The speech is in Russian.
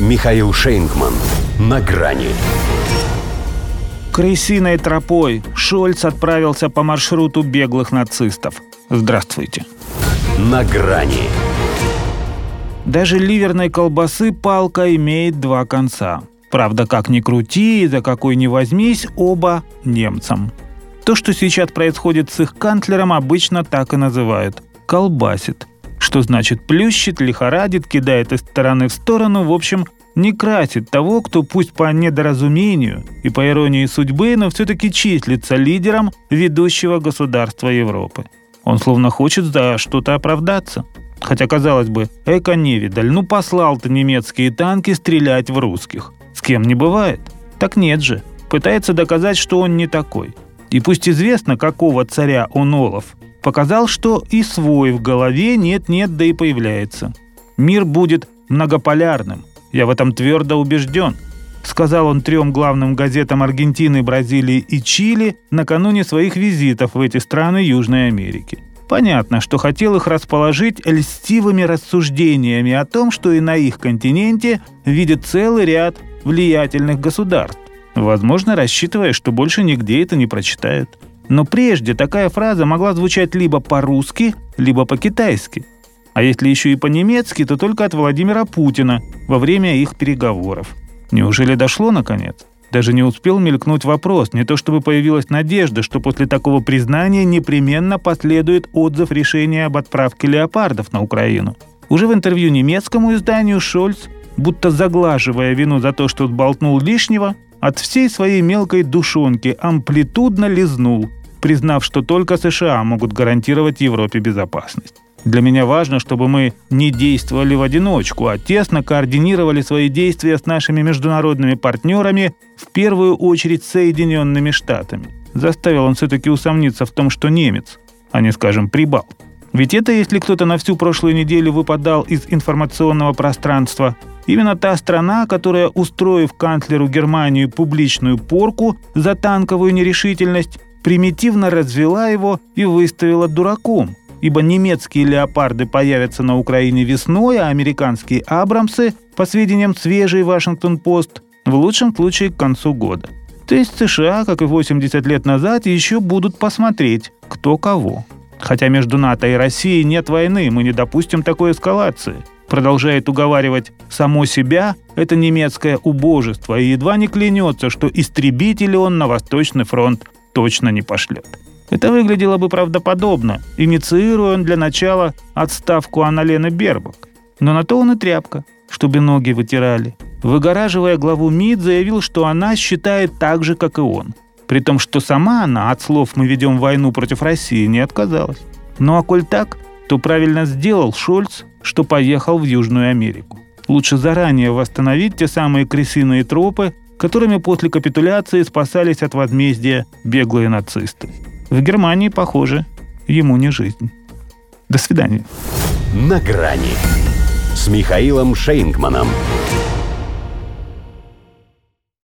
Михаил Шейнгман. На грани. Крысиной тропой Шольц отправился по маршруту беглых нацистов. Здравствуйте. На грани. Даже ливерной колбасы палка имеет два конца. Правда, как ни крути, за какой ни возьмись, оба немцам. То, что сейчас происходит с их канцлером, обычно так и называют – колбасит. Что значит плющит, лихорадит, кидает из стороны в сторону, в общем, не красит того, кто пусть по недоразумению и по иронии судьбы, но все-таки числится лидером ведущего государства Европы. Он словно хочет за что-то оправдаться. Хотя, казалось бы, эко-невидаль, ну послал ты немецкие танки стрелять в русских. С кем не бывает. Так нет же. Пытается доказать, что он не такой. И пусть известно, какого царя он Олаф, показал, что и свой в голове нет-нет, да и появляется. Мир будет многополярным. Я в этом твердо убежден. Сказал он трем главным газетам Аргентины, Бразилии и Чили накануне своих визитов в эти страны Южной Америки. Понятно, что хотел их расположить льстивыми рассуждениями о том, что и на их континенте видит целый ряд влиятельных государств, возможно, рассчитывая, что больше нигде это не прочитают. Но прежде такая фраза могла звучать либо по-русски, либо по-китайски. А если еще и по-немецки, то только от Владимира Путина во время их переговоров. Неужели дошло наконец? Даже не успел мелькнуть вопрос, не то чтобы появилась надежда, что после такого признания непременно последует отзыв решения об отправке леопардов на Украину. Уже в интервью немецкому изданию Шольц, будто заглаживая вину за то, что сболтнул лишнего, от всей своей мелкой душонки амплитудно лизнул, признав, что только США могут гарантировать Европе безопасность. Для меня важно, чтобы мы не действовали в одиночку, а тесно координировали свои действия с нашими международными партнерами, в первую очередь Соединенными Штатами. Заставил он все-таки усомниться в том, что немец, а не, скажем, прибал. Ведь это, если кто-то на всю прошлую неделю выпадал из информационного пространства, именно та страна, которая, устроив канцлеру Германии публичную порку за танковую нерешительность, примитивно развела его и выставила дураком – ибо немецкие леопарды появятся на Украине весной, а американские «Абрамсы», по сведениям свежей «Вашингтон-Пост», в лучшем случае к концу года. То есть США, как и 80 лет назад, еще будут посмотреть, кто кого. Хотя между НАТО и Россией нет войны, мы не допустим такой эскалации. Продолжает уговаривать само себя это немецкое убожество и едва не клянется, что истребители он на Восточный фронт точно не пошлет. Это выглядело бы правдоподобно, инициируя он для начала отставку Анналены Бербак. Но на то он и тряпка, чтобы ноги вытирали. Выгораживая главу МИД, заявил, что она считает так же, как и он. При том, что сама она от слов «мы ведем войну против России» не отказалась. Ну а коль так, то правильно сделал Шольц, что поехал в Южную Америку. Лучше заранее восстановить те самые крысиные тропы, которыми после капитуляции спасались от возмездия беглые нацисты. В Германии, похоже, ему не жизнь. До свидания. На грани с Михаилом Шейнгманом.